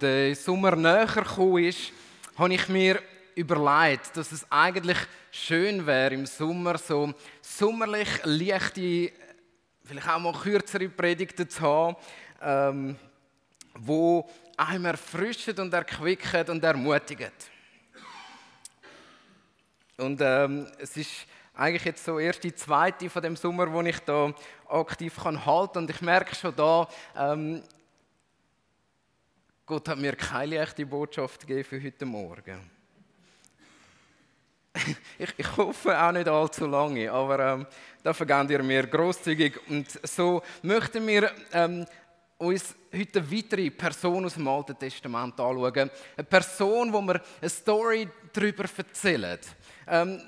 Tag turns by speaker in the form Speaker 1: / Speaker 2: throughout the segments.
Speaker 1: der Sommer näher gekommen ist, habe ich mir überlegt, dass es eigentlich schön wäre, im Sommer so sommerlich leichte, vielleicht auch mal kürzere Predigten zu haben, ähm, wo einem erfrischen und erquicken und ermutigen. Und ähm, es ist eigentlich jetzt so erst die zweite von dem Sommer, wo ich da aktiv kann halten und ich merke schon da, ähm, Gott hat mir keine echte Botschaft gegeben für heute Morgen. ich, ich, hoffe auch nicht allzu lange, aber ähm, da vergebt ihr mir großzügig. Und so möchten wir ähm, uns heute eine weitere Person aus dem Alten Testament anschauen. Eine Person, wo wir eine Story darüber erzählen. Ähm,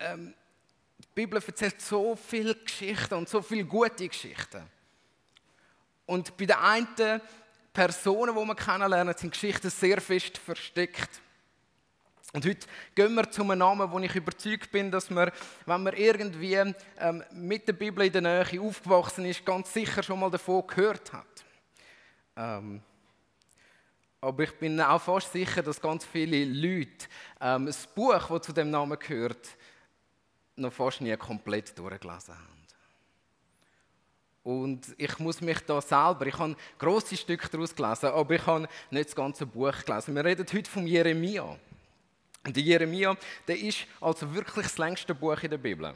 Speaker 1: ähm, die Bibel erzählt so viele Geschichten und so viele gute Geschichten. Und bei den einen Personen, die wir kennenlernen, sind Geschichten sehr fest versteckt. Und heute gehen wir zu einem Namen, wo ich überzeugt bin, dass man, wenn man irgendwie ähm, mit der Bibel in der Nähe aufgewachsen ist, ganz sicher schon mal davon gehört hat. Ähm, aber ich bin auch fast sicher, dass ganz viele Leute ähm, das Buch, das zu dem Namen gehört, noch fast nie komplett durchgelesen haben. Und ich muss mich da selber, ich habe grosse Stücke daraus gelesen, aber ich habe nicht das ganze Buch gelesen. Wir reden heute von Jeremia. Und der Jeremia, der ist also wirklich das längste Buch in der Bibel.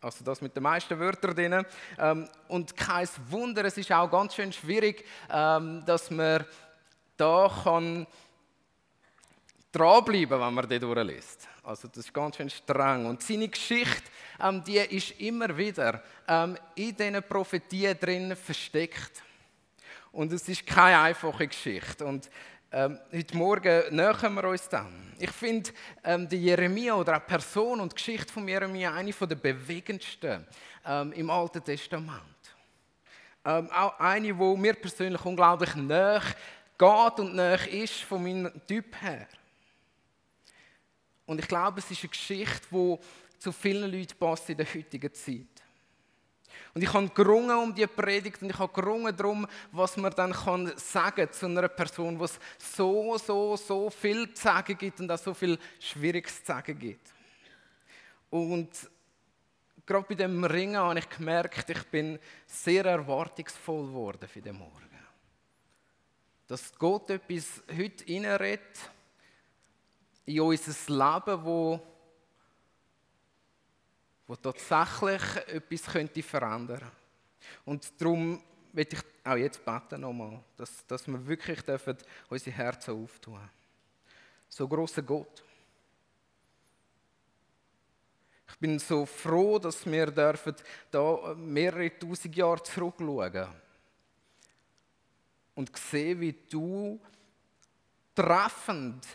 Speaker 1: Also das mit den meisten Wörtern drin. Ähm, und kein Wunder, es ist auch ganz schön schwierig, ähm, dass man da kann dranbleiben, wenn man den durchliest. Also das ist ganz schön streng. Und seine Geschichte, ähm, die ist immer wieder ähm, in diesen Prophetien drin versteckt. Und es ist keine einfache Geschichte. Und ähm, heute Morgen nähern wir uns dann. Ich finde ähm, die Jeremia oder auch Person und Geschichte von Jeremia eine der bewegendsten ähm, im Alten Testament. Ähm, auch eine, wo mir persönlich unglaublich nah geht und nah ist von meinem Typ her. Und ich glaube, es ist eine Geschichte, die zu vielen Leuten passt in der heutigen Zeit. Und ich habe gerungen um die Predigt und ich habe gerungen darum, was man dann kann sagen zu einer Person, wo es so, so, so viel zu sagen gibt und auch so viel Schwieriges zu sagen gibt. Und gerade bei dem Ringen habe ich gemerkt, ich bin sehr erwartungsvoll geworden für den Morgen. Dass Gott etwas heute reinredet, in unser Leben, wo, wo tatsächlich etwas könnte verändern Und darum möchte ich auch jetzt beten nochmal, dass, dass wir wirklich dürfen unsere Herzen auftun So großer Gott. Ich bin so froh, dass wir dürfen da mehrere tausend Jahre zurückschauen und sehen, wie du treffend,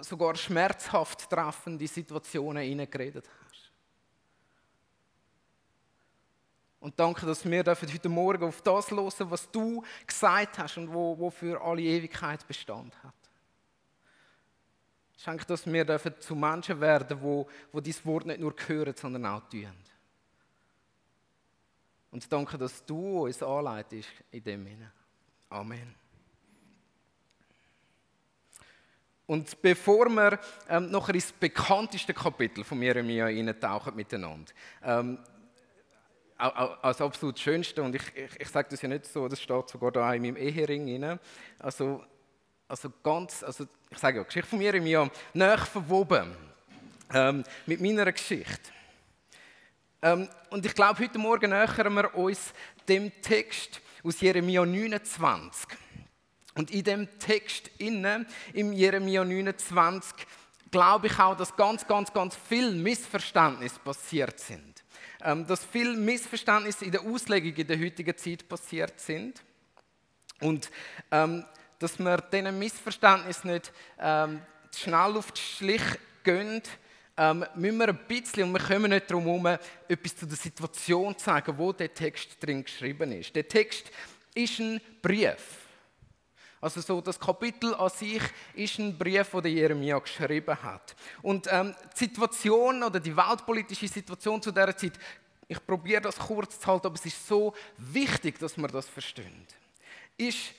Speaker 1: sogar schmerzhaft treffend in Situationen hineingeredet hast. Und danke, dass wir heute Morgen auf das hören, was du gesagt hast und wo, wo für alle Ewigkeit Bestand hat. Schenke, dass wir zu Menschen werden, wo, wo dieses Wort nicht nur hören, sondern auch tun. Und danke, dass du uns anleitest in dem Sinne. Amen. Und bevor wir ähm, noch ins bekannteste Kapitel von Jeremia eintauchen miteinander, ähm, als absolut schönste, und ich, ich, ich sage das ja nicht so, das steht sogar da in meinem Ehering rein, also, also ganz, also ich sage ja, Geschichte von Jeremia, näher verwoben ähm, mit meiner Geschichte. Ähm, und ich glaube, heute Morgen nähern wir uns dem Text aus Jeremia 29. Und in dem Text innen, im Jeremia 29, glaube ich auch, dass ganz, ganz, ganz viel Missverständnisse passiert sind. Ähm, dass viele Missverständnisse in der Auslegung in der heutigen Zeit passiert sind. Und ähm, dass wir diesen Missverständnissen nicht ähm, schnell auf die Schlich gehen, ähm, müssen wir ein bisschen, und wir kommen nicht darum herum, etwas zu der Situation zu sagen, wo der Text drin geschrieben ist. Der Text ist ein Brief. Also so das Kapitel an sich ist ein Brief, den Jeremia geschrieben hat. Und ähm, die Situation oder die weltpolitische Situation zu dieser Zeit, ich probiere das kurz zu halten, aber es ist so wichtig, dass man das versteht. Ist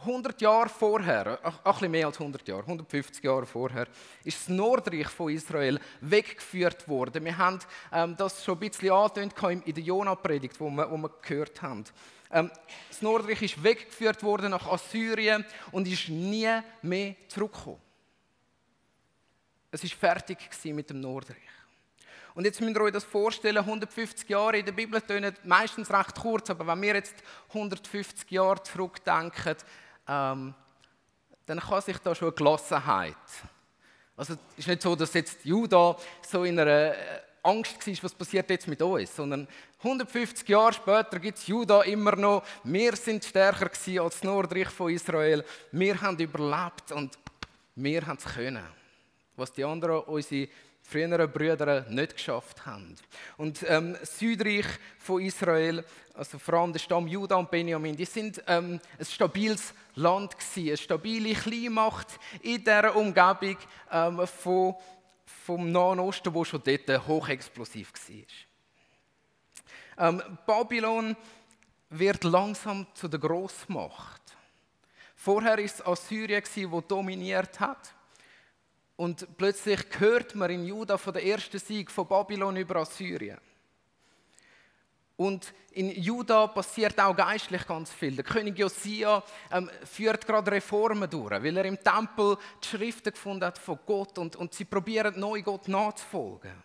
Speaker 1: 100 Jahre vorher, ein bisschen mehr als 100 Jahre, 150 Jahre vorher, ist das Nordreich von Israel weggeführt worden. Wir haben ähm, das schon ein bisschen angetönt in der Jona-Predigt, wo wir, wo wir gehört haben. Ähm, das Nordreich ist weggeführt worden nach Assyrien und ist nie mehr zurückgekommen. Es ist fertig mit dem Nordreich. Und jetzt müsst ihr euch das vorstellen, 150 Jahre in der Bibel tönen meistens recht kurz, aber wenn wir jetzt 150 Jahre zurückdenken, ähm, dann kann sich da schon eine Gelassenheit. Also es ist nicht so, dass jetzt Juda so in einer äh, Angst war, was passiert jetzt mit uns, sondern 150 Jahre später gibt es Juda immer noch. Wir sind stärker als das Nordreich von Israel. Wir haben überlebt und wir haben es können. Was die anderen, unsere früheren Brüder nicht geschafft haben. Und ähm, Südreich von Israel, also vor allem der Stamm Juda und Benjamin, die sind ähm, ein stabiles Land gewesen, eine stabile Kleinmacht in dieser Umgebung ähm, von, vom Nahen Osten, wo schon dort hochexplosiv war. Ähm, Babylon wird langsam zu der Großmacht. Vorher war es Assyrien, das dominiert hat. Und plötzlich hört man in Juda von der ersten Sieg von Babylon über Assyrien. Und in Juda passiert auch geistlich ganz viel. Der König Josia ähm, führt gerade Reformen durch, weil er im Tempel die Schriften gefunden hat von Gott und, und sie probieren neu Gott nachzufolgen.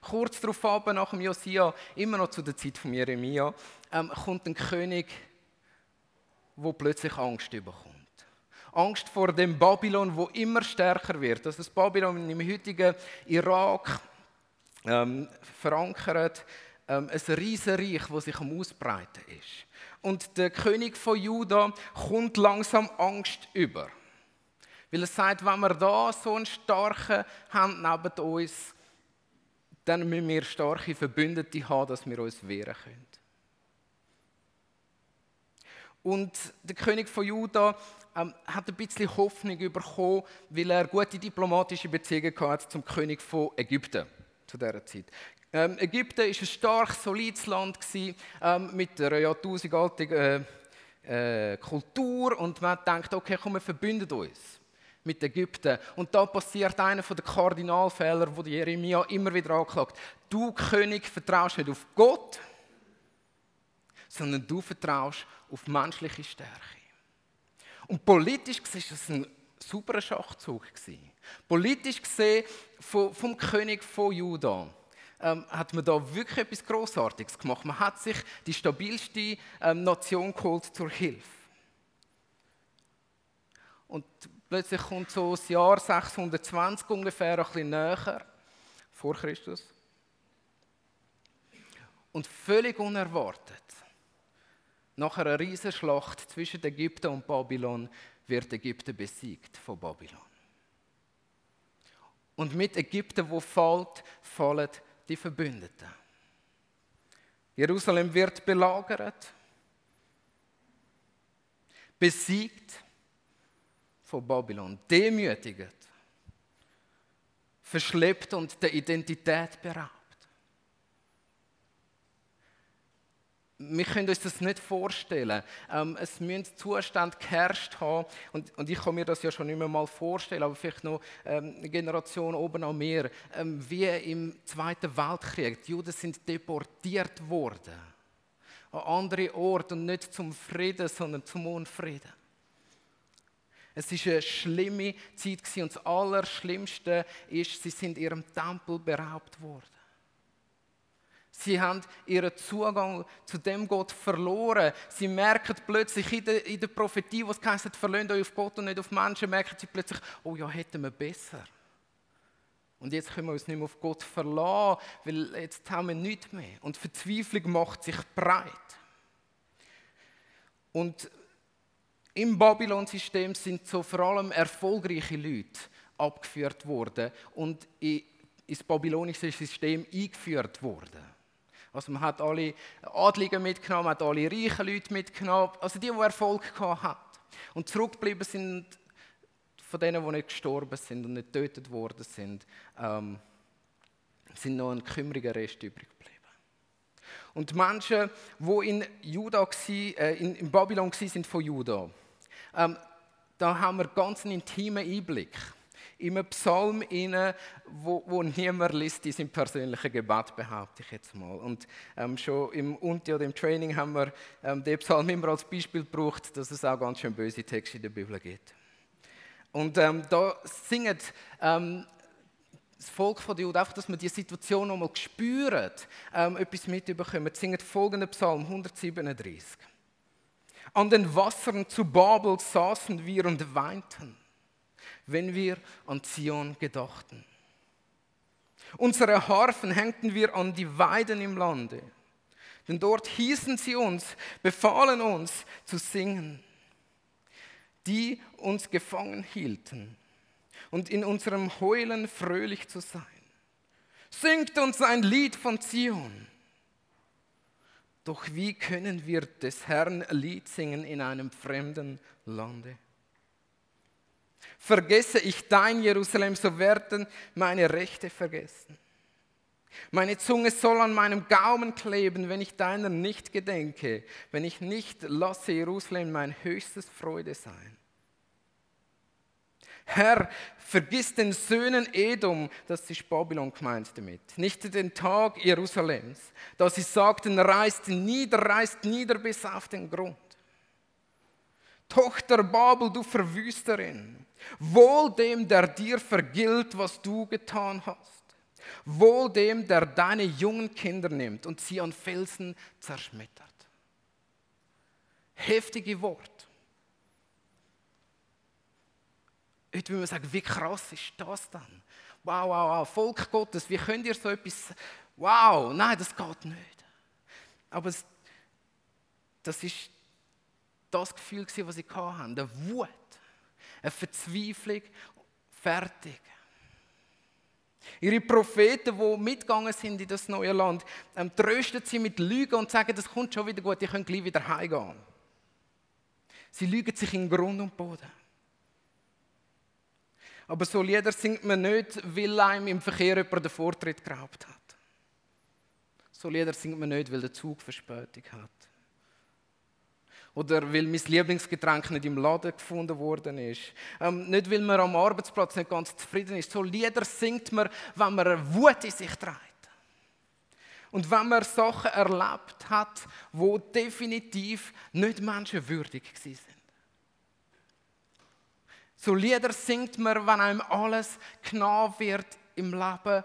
Speaker 1: Kurz darauf aber nach dem Josia, immer noch zu der Zeit von Jeremia, ähm, kommt ein König, wo plötzlich Angst bekommt. Angst vor dem Babylon, wo immer stärker wird. Das ist Babylon im heutigen Irak ähm, verankert, ähm, ein riesiges Reich, das sich am Ausbreiten ist. Und der König von Juda kommt langsam Angst über. Weil er sagt, wenn wir da so einen starken haben neben uns, dann müssen wir starke Verbündete haben, dass wir uns wehren können. Und der König von Juda ähm, hat ein bisschen Hoffnung bekommen, weil er gute diplomatische Beziehungen hatte zum König von Ägypten zu dieser Zeit. Ähm, Ägypten war ein stark solides Land gewesen, ähm, mit einer jahrtausendaltigen äh, äh, Kultur und man denkt, okay, komm, wir verbünden uns mit Ägypten. Und da passiert einer der Kardinalfehler, wo Jeremia immer wieder anklagt. Du König vertraust nicht auf Gott, sondern du vertraust auf menschliche Stärke. Und politisch gesehen war das ein super Schachzug. Politisch gesehen vom, vom König von Juda ähm, hat man da wirklich etwas Großartiges gemacht. Man hat sich die stabilste ähm, Nation geholt zur Hilfe. Und plötzlich kommt so das Jahr 620 ungefähr ein bisschen näher vor Christus. Und völlig unerwartet nach einer Riesenschlacht zwischen Ägypten und Babylon wird Ägypten besiegt von Babylon. Und mit Ägypten, wo fällt, fallen die Verbündeten. Jerusalem wird belagert, besiegt von Babylon, demütigt, verschleppt und der Identität beraubt. Wir können uns das nicht vorstellen. Ähm, es müssen Zustände geherrscht haben. Und, und, ich kann mir das ja schon mehr mal vorstellen, aber vielleicht noch ähm, eine Generation oben an mir. Ähm, wie im Zweiten Weltkrieg. Die Juden sind deportiert worden. An andere Orte und nicht zum Frieden, sondern zum Unfrieden. Es war eine schlimme Zeit und das Allerschlimmste ist, sie sind ihrem Tempel beraubt worden. Sie haben ihren Zugang zu dem Gott verloren. Sie merken plötzlich in der, in der Prophetie, was heißt, verlöhnt euch auf Gott und nicht auf Menschen, merken sie plötzlich, oh ja, hätten wir besser. Und jetzt können wir uns nicht mehr auf Gott verlassen, weil jetzt haben wir nichts mehr. Und Verzweiflung macht sich breit. Und im Babylon-System sind so vor allem erfolgreiche Leute abgeführt worden und ins babylonische System eingeführt worden. Also man hat alle Adligen mitgenommen, man hat alle reichen Leute mitgenommen, also die, die Erfolg hatten. Und zurückgeblieben sind von denen, die nicht gestorben sind und nicht getötet worden sind, ähm, sind noch ein kümmeriger Rest übrig geblieben. Und Menschen, die in, Juda, äh, in, in Babylon waren, sind von Juda, Ähm, da haben wir ganz einen intimen Einblick in einen Psalm rein, wo, wo niemand liest in seinem persönlichen Gebet, behaupte ich jetzt mal. Und ähm, schon im Unti oder im Training haben wir ähm, den Psalm immer als Beispiel gebraucht, dass es auch ganz schön böse Texte in der Bibel gibt. Und ähm, da singt ähm, das Volk von Juden, einfach, dass man die Situation nochmal spürt, ähm, etwas mitbekommen, singt folgenden Psalm 137. An den Wassern zu Babel saßen wir und weinten wenn wir an Zion gedachten. Unsere Harfen hängten wir an die Weiden im Lande, denn dort hießen sie uns, befahlen uns zu singen, die uns gefangen hielten und in unserem Heulen fröhlich zu sein. Singt uns ein Lied von Zion. Doch wie können wir des Herrn Lied singen in einem fremden Lande? Vergesse ich dein Jerusalem, so werden meine Rechte vergessen. Meine Zunge soll an meinem Gaumen kleben, wenn ich deiner nicht gedenke, wenn ich nicht lasse Jerusalem mein höchstes Freude sein. Herr, vergiss den Söhnen Edom, das ist Babylon gemeint damit, nicht den Tag Jerusalems, da sie sagten, reißt nieder, reißt nieder bis auf den Grund. Tochter Babel, du Verwüsterin, Wohl dem, der dir vergilt, was du getan hast. Wohl dem, der deine jungen Kinder nimmt und sie an Felsen zerschmettert. Heftige Wort. Heute würde man sagen, wie krass ist das dann? Wow, wow, wow, Volk Gottes, wie könnt ihr so etwas, wow, nein, das geht nicht. Aber das ist das Gefühl, das sie hatten, der Wut eine Verzweiflung, fertig. Ihre Propheten, die mitgegangen sind in das neue Land, ähm, trösten sie mit Lügen und sagen, das kommt schon wieder gut, ihr könnt gleich wieder heimgehen. Sie lügen sich in Grund und Boden. Aber so Lieder singt man nicht, weil einem im Verkehr jemand den Vortritt geraubt hat. So Lieder singt man nicht, weil der Zug Verspätung hat. Oder weil mein Lieblingsgetränk nicht im Laden gefunden worden ist. Ähm, nicht, weil man am Arbeitsplatz nicht ganz zufrieden ist. So Lieder singt man, wenn man eine Wut in sich trägt. Und wenn man Sachen erlebt hat, wo definitiv nicht menschenwürdig sind. So Lieder singt man, wenn einem alles genau wird im Leben,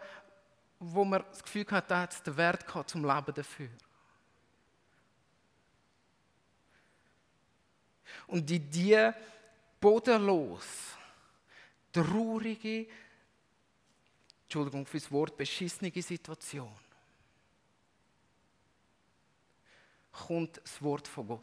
Speaker 1: wo man das Gefühl hat, da hat es den Wert gehabt zum Leben dafür. Und die bodenlos, traurige, Entschuldigung fürs Wort, beschissene Situation kommt das Wort von Gott.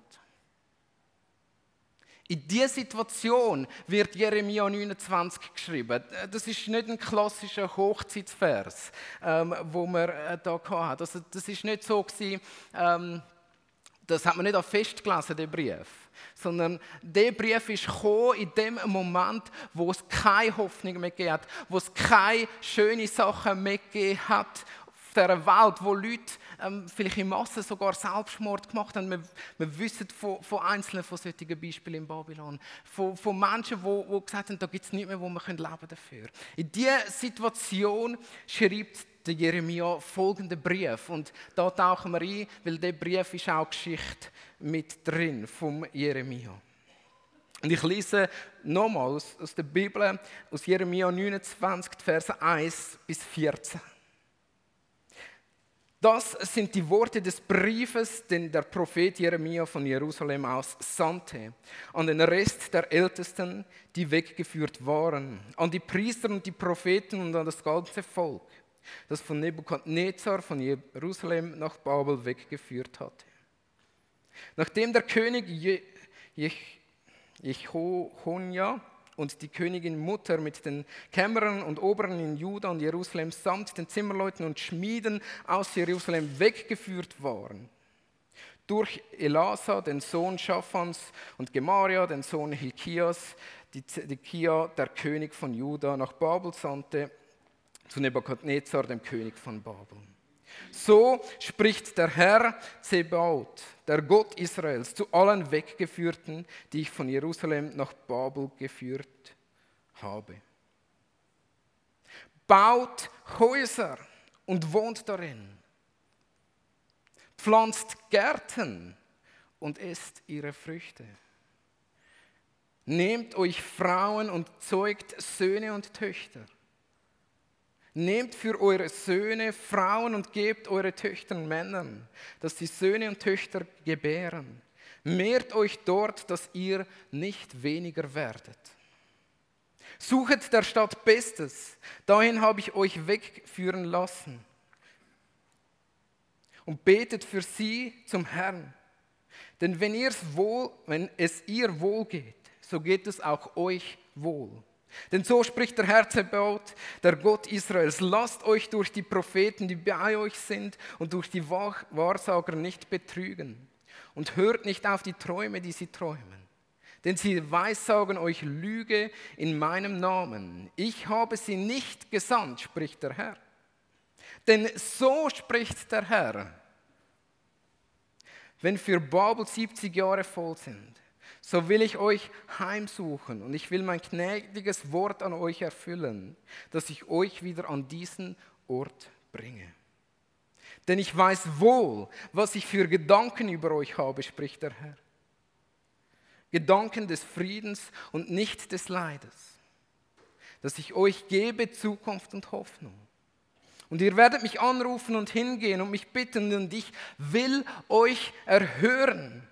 Speaker 1: In dieser Situation wird Jeremia 29 geschrieben. Das ist nicht ein klassischer Hochzeitsvers, ähm, wo man äh, da hat. Also das ist nicht so gewesen, ähm, das hat man nicht auf Fest gelesen, der Brief sondern der Brief ist in dem Moment, wo es keine Hoffnung mehr gegeben hat, wo es keine schönen Sachen mehr gegeben hat auf dieser Welt, wo Leute ähm, vielleicht in Massen sogar Selbstmord gemacht haben. Wir, wir wissen von, von einzelnen von solchen Beispielen in Babylon, von, von Menschen, die, gesagt haben, da gibt es nichts mehr, wo wir leben dafür. In dieser Situation schreibt der Jeremia folgenden Brief. Und da tauchen wir ein, weil der Brief ist auch Geschichte mit drin vom Jeremia. Und ich lese nochmals aus der Bibel, aus Jeremia 29, Verse 1 bis 14. Das sind die Worte des Briefes, den der Prophet Jeremia von Jerusalem aus sandte, an den Rest der Ältesten, die weggeführt waren, an die Priester und die Propheten und an das ganze Volk das von Nebukadnezar von Jerusalem nach Babel weggeführt hatte. Nachdem der König Jehonia und die Königin Mutter mit den Kämmerern und Oberen in Juda und Jerusalem samt den Zimmerleuten und Schmieden aus Jerusalem weggeführt waren, durch Elasa, den Sohn Schaphans, und Gemaria, den Sohn Hilkias, die Zedekia, der König von Juda, nach Babel sandte, zu Nebukadnezar, dem König von Babel. So spricht der Herr Zebaut, der Gott Israels, zu allen Weggeführten, die ich von Jerusalem nach Babel geführt habe. Baut Häuser und wohnt darin. Pflanzt Gärten und esst ihre Früchte. Nehmt euch Frauen und zeugt Söhne und Töchter. Nehmt für eure Söhne Frauen und gebt eure Töchter Männern, dass die Söhne und Töchter gebären. Mehrt euch dort, dass ihr nicht weniger werdet. Suchet der Stadt Bestes, dahin habe ich euch wegführen lassen. Und betet für sie zum Herrn. Denn wenn, wohl, wenn es ihr wohl geht, so geht es auch euch wohl. Denn so spricht der Herr Zebaut, der Gott Israels, lasst euch durch die Propheten, die bei euch sind, und durch die Wahrsager nicht betrügen. Und hört nicht auf die Träume, die sie träumen. Denn sie weissagen euch Lüge in meinem Namen. Ich habe sie nicht gesandt, spricht der Herr. Denn so spricht der Herr. Wenn für Babel 70 Jahre voll sind, so will ich euch heimsuchen und ich will mein gnädiges Wort an euch erfüllen, dass ich euch wieder an diesen Ort bringe. Denn ich weiß wohl, was ich für Gedanken über euch habe, spricht der Herr. Gedanken des Friedens und nicht des Leides, dass ich euch gebe Zukunft und Hoffnung. Und ihr werdet mich anrufen und hingehen und mich bitten und ich will euch erhören.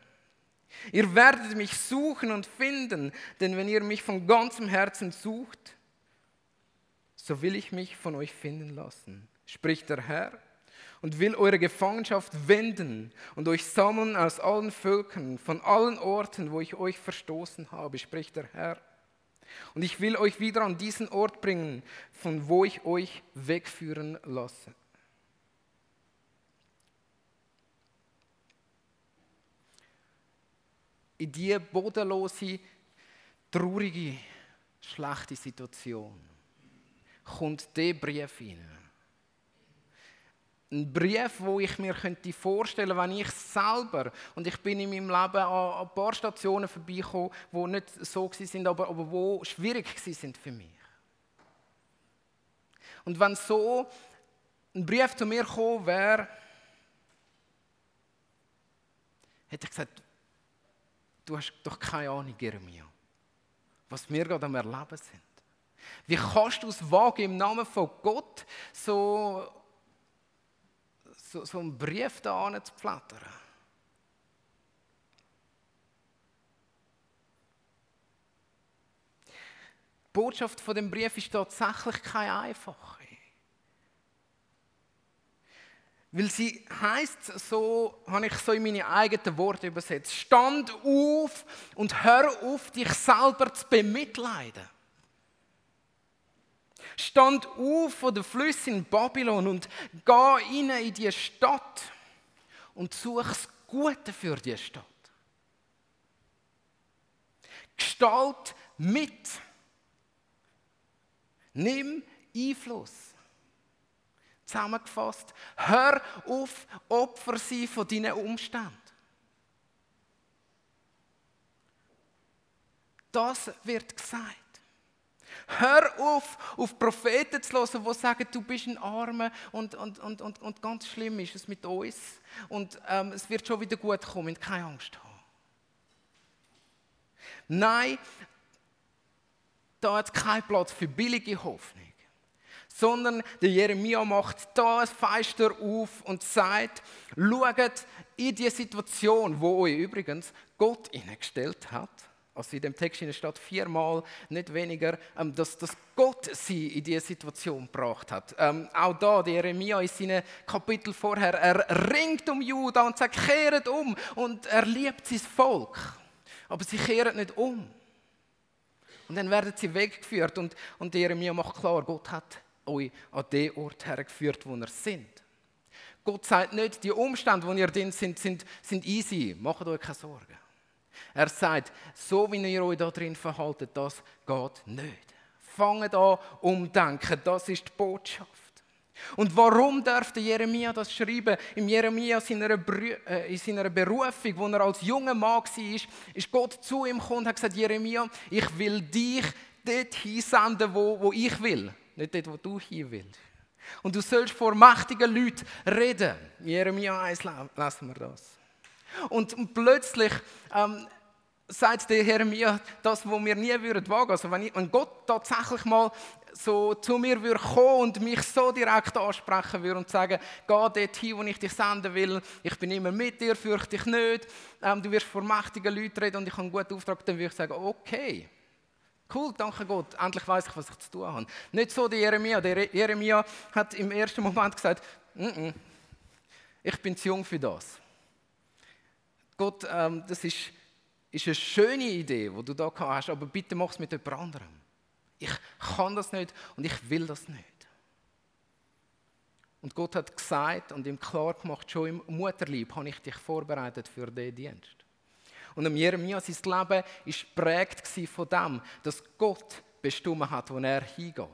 Speaker 1: Ihr werdet mich suchen und finden, denn wenn ihr mich von ganzem Herzen sucht, so will ich mich von euch finden lassen, spricht der Herr, und will eure Gefangenschaft wenden und euch sammeln aus allen Völkern, von allen Orten, wo ich euch verstoßen habe, spricht der Herr. Und ich will euch wieder an diesen Ort bringen, von wo ich euch wegführen lasse. In diese bodenlose, traurige, schlechte Situation kommt der Brief hinein. Ein Brief, wo ich mir könnte vorstellen, wenn ich selber und ich bin in meinem Leben an ein paar Stationen vorbeigekommen, wo nicht so sind, aber, aber wo schwierig sind für mich. Und wenn so ein Brief zu mir gekommen wäre, hätte ich gesagt, du hast doch keine Ahnung, Jeremia, was wir gerade am Erleben sind. Wie kannst du es wagen, im Namen von Gott so, so, so einen Brief da zu flattern? Die Botschaft von dem Brief ist tatsächlich keine einfache. Weil sie heißt so, habe ich so in meine eigenen Worte übersetzt. Stand auf und hör auf, dich selber zu bemitleiden. Stand auf von den Flüssen in Babylon und geh rein in die Stadt und such das Gute für die Stadt. Gestalt mit. Nimm Einfluss. Zusammengefasst, hör auf, Opfer sein von deinen Umständen. Das wird gesagt. Hör auf, auf Propheten zu hören, die sagen, du bist ein Armer und, und, und, und, und ganz schlimm ist es mit uns. Und ähm, es wird schon wieder gut kommen, keine Angst haben. Nein, da hat es keinen Platz für billige Hoffnung sondern der Jeremia macht da ein Feister auf und sagt, schaut in die Situation, wo euch übrigens Gott hineingestellt hat, also in dem Text steht viermal, nicht weniger, ähm, dass, dass Gott sie in diese Situation gebracht hat. Ähm, auch da, der Jeremia in seinem Kapitel vorher, er ringt um Juda und sagt, kehret um und er liebt sein Volk. Aber sie kehren nicht um. Und dann werden sie weggeführt und, und Jeremia macht klar, Gott hat euch an den Ort hergeführt, wo ihr sind. Gott sagt nicht, die Umstände, wo ihr drin sind, sind, sind easy. Macht euch keine Sorgen. Er sagt, so wie ihr euch da drin verhaltet, das geht nicht. Fangt an umdenken, das ist die Botschaft. Und warum dürfte Jeremia das schreiben? Im Jeremia seiner äh, in seiner Berufung, wo er als junger Mann war, ist Gott zu ihm gekommen und hat gesagt, Jeremia, ich will dich dort hinsenden, wo, wo ich will. Nicht dort, wo du hin willst. Und du sollst vor mächtigen Leuten reden. In Jeremia 1 lesen wir das. Und plötzlich ähm, sagt der Jeremia das, was wir nie würden wagen. Also wenn, ich, wenn Gott tatsächlich mal so zu mir würde kommen und mich so direkt ansprechen würde und sagen, geh dort hin, wo ich dich senden will, ich bin immer mit dir, fürchte dich nicht, ähm, du wirst vor mächtigen Leuten reden und ich habe einen guten Auftrag, dann würde ich sagen, okay, cool, danke Gott, endlich weiß ich, was ich zu tun habe. Nicht so der Jeremia, der Jeremia hat im ersten Moment gesagt, N -n, ich bin zu jung für das. Gott, ähm, das ist ist eine schöne Idee, die du da hast, aber bitte mach es mit jemand anderem. Ich kann das nicht und ich will das nicht. Und Gott hat gesagt und ihm klar gemacht, schon im Mutterlieb habe ich dich vorbereitet für diesen Dienst. Und am Jeremia, sein Leben war geprägt von dem, dass Gott bestimmt hat, wo er hingeht.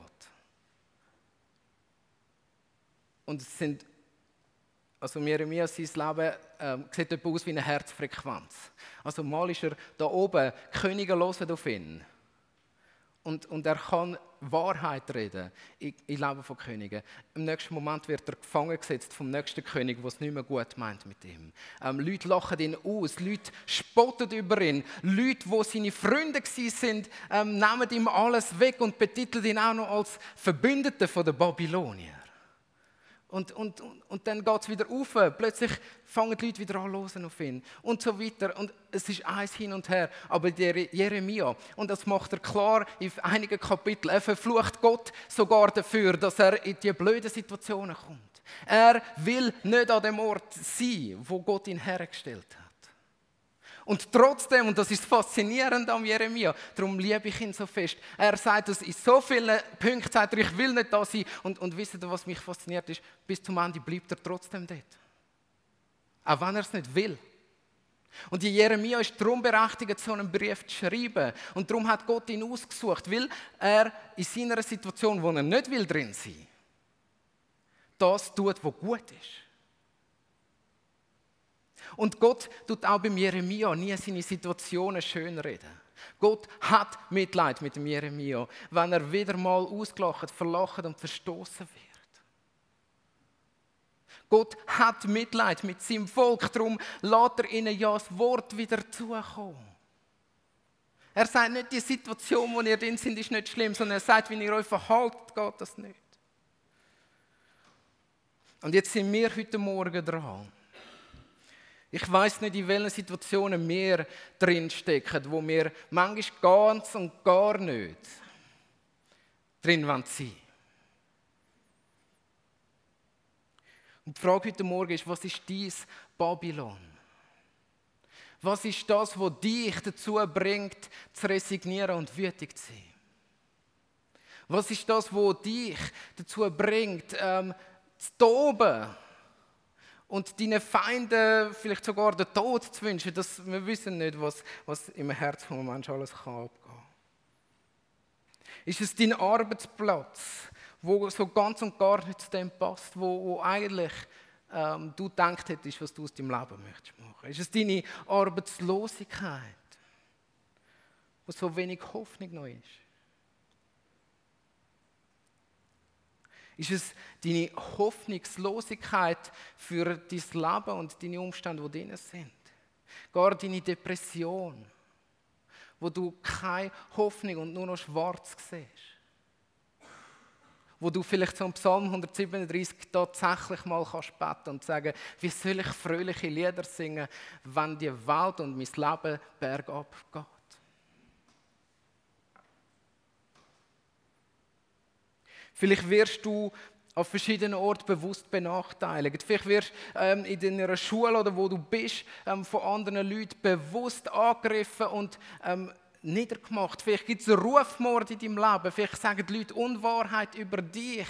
Speaker 1: Und es sind also Jeremia, sein Leben ähm, sieht etwas aus wie eine Herzfrequenz. Also mal ist er da oben, Könige hören auf ihn. Und, und er kann Wahrheit reden im Leben von Königen. Im nächsten Moment wird er gefangen gesetzt vom nächsten König, der es nicht mehr gut meint mit ihm. Ähm, Leute lachen ihn aus, Leute spotten über ihn. Leute, die seine Freunde waren, ähm, nehmen ihm alles weg und betiteln ihn auch noch als Verbündeten der Babylonier. Und, und, und dann geht es wieder auf. Plötzlich fangen die Leute wieder an losen auf ihn. Und so weiter. Und es ist eins hin und her. Aber der Jeremia, und das macht er klar in einigen Kapiteln, er verflucht Gott sogar dafür, dass er in die blöden Situationen kommt. Er will nicht an dem Ort sein, wo Gott ihn hergestellt hat. Und trotzdem, und das ist faszinierend am Jeremia, darum liebe ich ihn so fest, er sagt es in so vielen Punkten, sagt er, ich will nicht da sein. Und, und wisst ihr, was mich fasziniert ist? Bis zum Ende bleibt er trotzdem dort. Auch wenn er es nicht will. Und die Jeremia ist darum berechtigt, so einen Brief zu schreiben. Und darum hat Gott ihn ausgesucht, weil er in seiner Situation, wo er nicht will drin sein, das tut, was gut ist. Und Gott tut auch beim Jeremia nie seine Situationen schönreden. Gott hat Mitleid mit Jeremia, wenn er wieder mal ausgelacht, verlacht und verstoßen wird. Gott hat Mitleid mit seinem Volk, darum lässt er ihnen ja das Wort wieder zukommen. Er sagt nicht, die Situation, wo ihr drin sind, ist nicht schlimm, sondern er sagt, wenn ihr euch verhaltet, geht das nicht. Und jetzt sind wir heute Morgen dran. Ich weiß nicht, in welchen Situationen wir drinstecken, wo wir manchmal ganz und gar nicht drin sein. Und die Frage heute Morgen ist, was ist dies Babylon? Was ist das, was dich dazu bringt, zu resignieren und wütig zu sein? Was ist das, was dich dazu bringt, ähm, zu toben? Und deinen Feinden vielleicht sogar den Tod zu wünschen, dass wir wissen nicht, was, was im Herzen von Menschen alles kann abgehen. Ist es dein Arbeitsplatz, wo so ganz und gar nicht zu dem passt, wo, wo eigentlich ähm, du gedacht hättest, was du aus deinem Leben möchtest machen? Ist es deine Arbeitslosigkeit, wo so wenig Hoffnung noch ist? Ist es deine Hoffnungslosigkeit für dein Leben und deine Umstände, die drin sind? Gar deine Depression, wo du keine Hoffnung und nur noch schwarz siehst? Wo du vielleicht zum Psalm 137 tatsächlich mal kannst beten und sagen, wie soll ich fröhliche Lieder singen, wenn die Welt und mein Leben bergab geht? Vielleicht wirst du an verschiedenen Orten bewusst benachteiligt. Vielleicht wirst du ähm, in deiner Schule oder wo du bist ähm, von anderen Leuten bewusst angegriffen und ähm, niedergemacht. Vielleicht gibt es einen Rufmord in deinem Leben. Vielleicht sagen die Leute Unwahrheit über dich.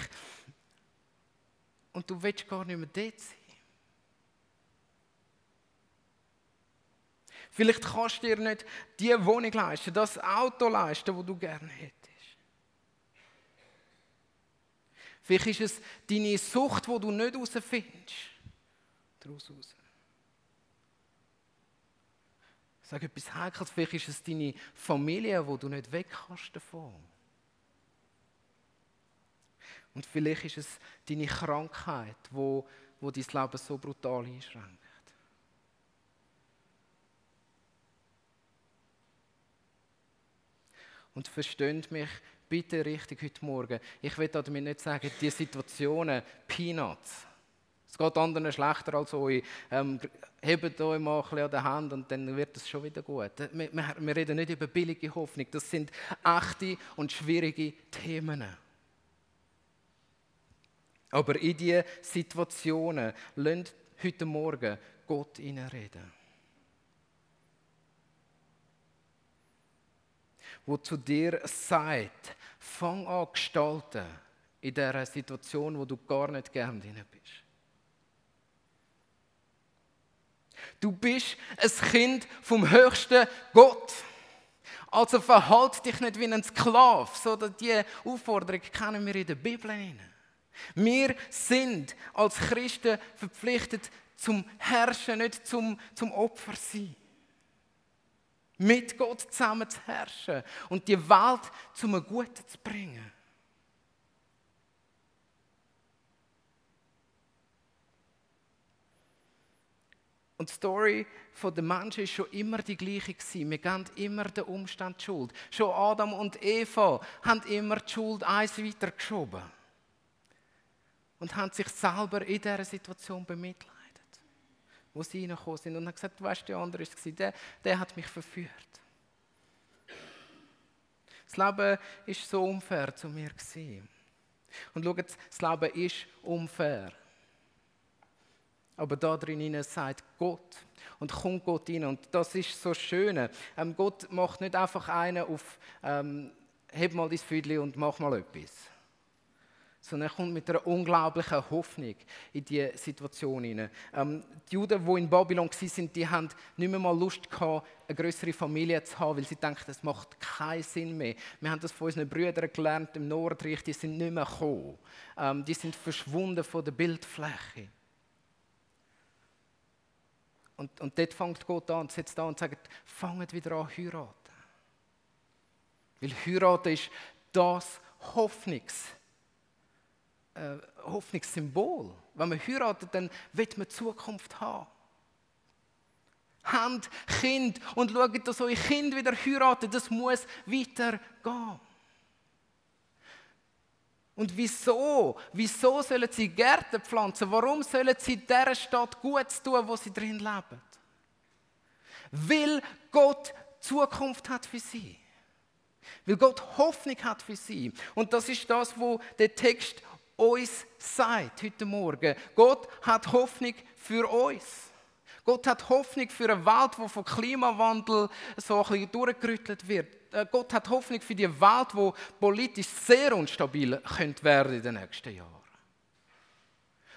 Speaker 1: Und du willst gar nicht mehr dort sein. Vielleicht kannst du dir nicht die Wohnung leisten, das Auto leisten, das du gerne hättest. Vielleicht ist es deine Sucht, wo du nicht herausfindest. Daraus raus. Sage etwas Heikles, vielleicht ist es deine Familie, wo du nicht weg kannst davon. Und vielleicht ist es deine Krankheit, wo, wo dein Leben so brutal einschränkt. Und versteht mich bitte richtig heute Morgen. Ich will damit nicht sagen, die Situationen, Peanuts. Es geht anderen schlechter als euch. Ähm, hebt euch mal ein bisschen an der Hand und dann wird es schon wieder gut. Wir, wir, wir reden nicht über billige Hoffnung. Das sind echte und schwierige Themen. Aber in diese Situationen lasst heute Morgen Gott reden. Wo zu dir sagt, fang an gestalten in dieser Situation, wo du gar nicht gern drin bist. Du bist ein Kind vom höchsten Gott. Also verhalt dich nicht wie ein Sklave, so dass die Aufforderung kennen wir in der Bibel. Wir sind als Christen verpflichtet zum Herrschen, nicht zum, zum Opfer sein. Mit Gott zusammen zu herrschen und die Welt zum Guten zu bringen. Und die Story der Menschen war schon immer die gleiche. Wir geben immer den Umstand die Schuld. Schon Adam und Eva haben immer die Schuld eins weitergeschoben. Und haben sich selber in dieser Situation bemitleidet. Wo sie reingekommen sind und haben gesagt, weißt du, der andere war der, der hat mich verführt. Das Leben ist so unfair zu mir. Und schaut, das Leben ist unfair. Aber da drin sagt Gott und kommt Gott rein. Und das ist so schön. Ähm, Gott macht nicht einfach einen auf, ähm, heb mal dein Füdli und mach mal etwas. Sondern er kommt mit einer unglaublichen Hoffnung in diese Situation hinein. Ähm, die Juden, die in Babylon waren, die haben nicht mehr mal Lust gehabt, eine größere Familie zu haben, weil sie denken, das macht keinen Sinn mehr. Wir haben das von unseren Brüdern gelernt im Nordreich, die sind nicht mehr gekommen. Ähm, die sind verschwunden von der Bildfläche. Und, und dort fängt Gott an, setzt an und sagt, fangt wieder an heiraten. Weil heiraten ist das Hoffnungs, äh, Hoffnungssymbol. Wenn man heiratet, dann wird man Zukunft haben. Habt Kind und schaut, dass eure Kind wieder heiraten. Das muss weitergehen. Und wieso? Wieso sollen sie Gärten pflanzen? Warum sollen sie dieser Stadt Gutes tun, wo sie drin leben? Weil Gott Zukunft hat für sie. Weil Gott Hoffnung hat für sie. Und das ist das, wo der Text uns sagt heute Morgen. Gott hat Hoffnung für uns. Gott hat Hoffnung für eine Welt, die vom Klimawandel so ein bisschen durchgerüttelt wird. Äh, Gott hat Hoffnung für die Welt, die politisch sehr unstabil könnte werden in den nächsten Jahren.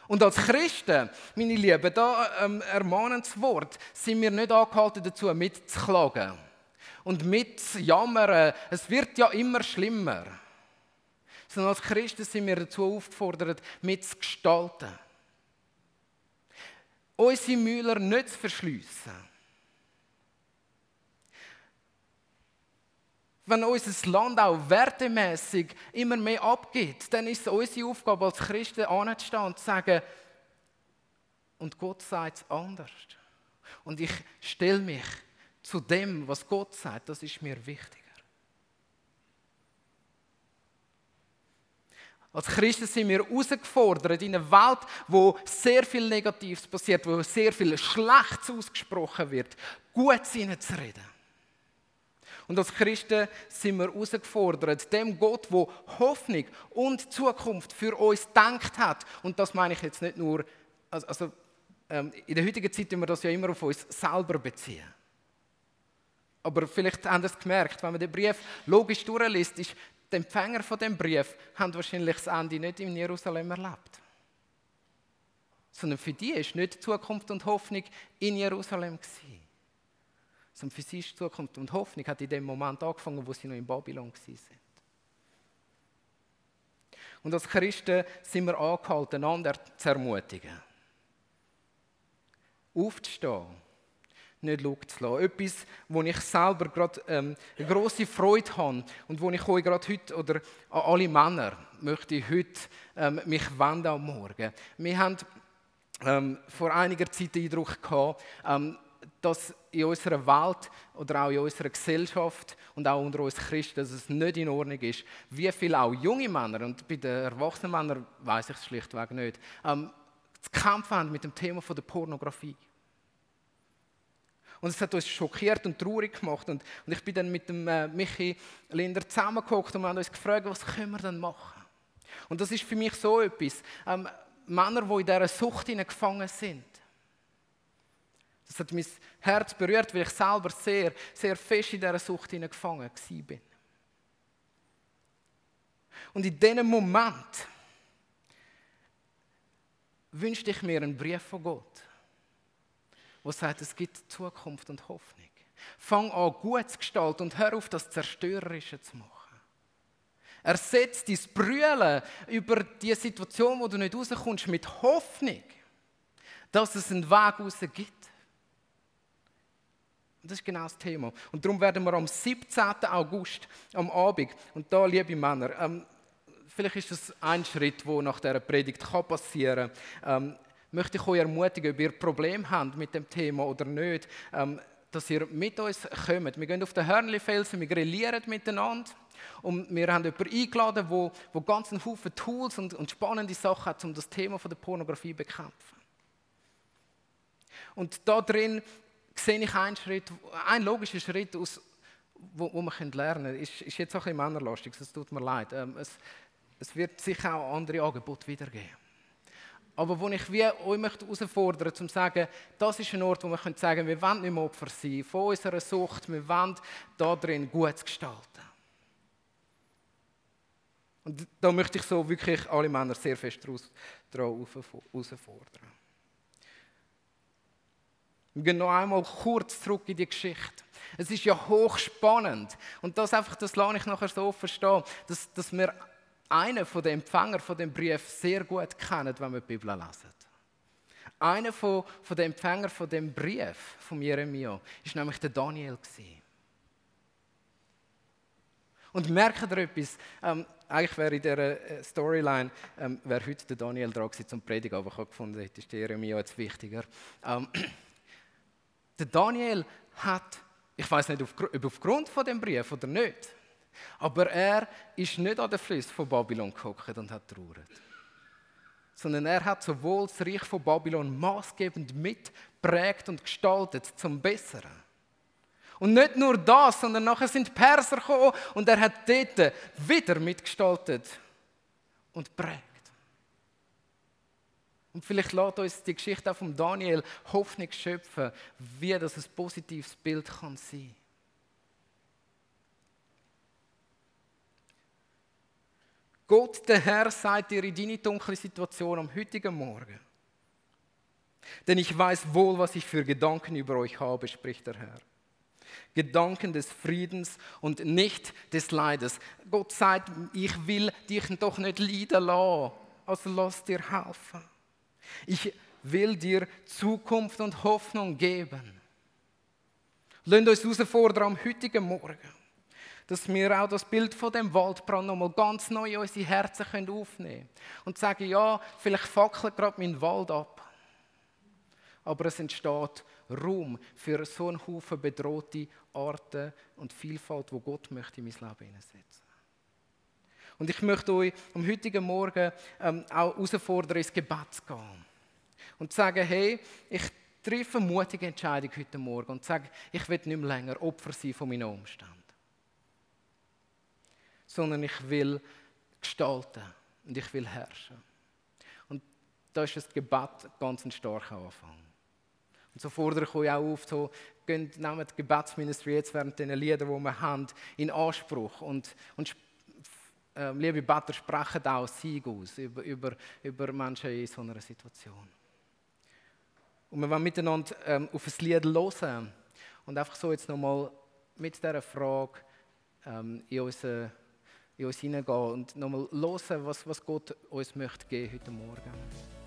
Speaker 1: Und als Christen, meine Lieben, da ähm, ermahnendes Wort, sind wir nicht angehalten dazu, mitzuklagen und mitzujammern. Es wird ja immer schlimmer. Sondern als Christen sind wir dazu aufgefordert, mitzugestalten unsere Müller nicht zu verschliessen. Wenn unser Land auch wertemäßig immer mehr abgeht, dann ist es unsere Aufgabe als Christen anzustehen und zu sagen, und Gott sagt es anders. Und ich stelle mich zu dem, was Gott sagt, das ist mir wichtig. Als Christen sind wir herausgefordert in einer Welt, wo sehr viel Negatives passiert, wo sehr viel Schlechtes ausgesprochen wird, gut zu reden. Und als Christen sind wir herausgefordert, dem Gott, der Hoffnung und Zukunft für uns gedacht hat. Und das meine ich jetzt nicht nur, also, also ähm, in der heutigen Zeit wir das ja immer auf uns selber beziehen. Aber vielleicht haben Sie es gemerkt, wenn man den Brief logisch durchliest, ist die Empfänger von dem Brief haben wahrscheinlich das Ende nicht in Jerusalem erlebt. Sondern für die ist nicht Zukunft und Hoffnung in Jerusalem gewesen. Sondern für sie ist Zukunft und Hoffnung hat in dem Moment angefangen, wo sie noch in Babylon sind. Und als Christen sind wir angehalten, einander zu ermutigen. Aufzustehen, nicht schauen zu lassen. Etwas, wo ich selber gerade ähm, eine grosse Freude habe und wo ich euch gerade heute, oder an alle Männer, möchte ich heute ähm, mich wenden am Morgen. Wir haben ähm, vor einiger Zeit den Eindruck gehabt, ähm, dass in unserer Welt oder auch in unserer Gesellschaft und auch unter uns Christen, dass es nicht in Ordnung ist, wie viele auch junge Männer, und bei den erwachsenen Männern weiß ich es schlichtweg nicht, ähm, zu kämpfen haben mit dem Thema von der Pornografie. Und es hat uns schockiert und traurig gemacht. Und, und ich bin dann mit dem äh, Michi Linder zusammengeguckt und wir haben uns gefragt, was können wir denn machen? Und das ist für mich so etwas. Ähm, Männer, die in dieser Sucht gefangen sind. Das hat mein Herz berührt, weil ich selber sehr, sehr fest in dieser Sucht gefangen war. Und in diesem Moment wünschte ich mir einen Brief von Gott, der sagt, es gibt Zukunft und Hoffnung. Fang an, gut zu gestalten und hör auf, das Zerstörerische zu machen. Ersetzt dein Brüllen über die Situation, wo du nicht rauskommst, mit Hoffnung, dass es einen Weg raus gibt. Das ist genau das Thema. Und darum werden wir am 17. August, am Abend, und da, liebe Männer, ähm, vielleicht ist das ein Schritt, der nach dieser Predigt passieren kann, ähm, möchte ich euch ermutigen, ob ihr Probleme habt mit dem Thema oder nicht, ähm, dass ihr mit uns kommt. Wir gehen auf den Hörnli-Felsen, wir grillieren miteinander. Und wir haben jemanden eingeladen, der, der ganz einen Haufen Tools und, und spannende Sachen hat, um das Thema von der Pornografie zu bekämpfen. Und da drin sehe ich einen Schritt, einen logischen Schritt, aus, wo, wo man lernen kann. Ist, ist jetzt auch ein bisschen männerlastig, es tut mir leid. Ähm, es, es wird sicher auch andere Angebote wiedergeben. Aber wo ich wie euch möchte herausfordern möchte, um zu sagen, das ist ein Ort, wo wir sagen können, wir wollen nicht mehr Opfer sein von unserer Sucht, wir wollen da drin gut gestalten. Und da möchte ich so wirklich alle Männer sehr fest darauf herausfordern. Wir gehen noch einmal kurz zurück in die Geschichte. Es ist ja hochspannend. Und das einfach, das lasse ich nachher so verstehen, dass, dass wir einen von den Empfängern von dem Brief sehr gut kennen, wenn wir die Bibel lesen. Einer von, von den Empfängern von dem Brief von Jeremia ist nämlich der Daniel. Und merkt ihr etwas? Ähm, eigentlich wäre in dieser äh, Storyline ähm, wäre heute der Daniel dran gewesen zum Predigen, aber ich habe gefunden, das ist Jeremia jetzt wichtiger. Ähm, Der Daniel hat, ich weiß nicht, ob aufgrund von dem Brief oder nicht, aber er ist nicht an den Fluss von Babylon gehockt und hat trauert. Sondern er hat sowohl das Reich von Babylon maßgebend mitprägt und gestaltet zum Besseren. Und nicht nur das, sondern nachher sind Perser gekommen und er hat dort wieder mitgestaltet und prägt. Und vielleicht lässt uns die Geschichte auch von Daniel Hoffnung schöpfen, wie das ein positives Bild kann sein. Gott, der Herr, sagt dir in deine dunkle Situation am heutigen Morgen. Denn ich weiß wohl, was ich für Gedanken über euch habe, spricht der Herr. Gedanken des Friedens und nicht des Leides. Gott sagt, ich will dich doch nicht leiden lassen, also lass dir helfen. Ich will dir Zukunft und Hoffnung geben. Lasst uns herausfordern am heutigen Morgen, dass wir auch das Bild von dem Waldbrand nochmal ganz neu in unsere Herzen aufnehmen können. Und sagen, ja, vielleicht fackelt gerade mein Wald ab. Aber es entsteht Raum für so einen Haufen bedrohte Arten und Vielfalt, wo Gott möchte in mein Leben hineinsetzen. Und ich möchte euch am heutigen Morgen ähm, auch herausfordern, ins Gebet zu gehen. Und zu sagen, hey, ich treffe eine mutige Entscheidung heute Morgen und sage, ich will nicht mehr länger Opfer sein von meinen Umständen. Sondern ich will gestalten und ich will herrschen. Und da ist das Gebet ganz ein starker Anfang. Und so fordere ich euch auch auf, so, nehmt das Gebetsministry jetzt während den Liedern, die wir haben, in Anspruch und, und äh, liebe Better, sprechen auch Sieg aus über, über, über Menschen in so einer Situation. Und wir wollen miteinander ähm, auf ein Lied hören und einfach so jetzt nochmal mit dieser Frage ähm, in, unser, in uns hineingehen und nochmal hören, was, was Gott uns möchte geben heute Morgen.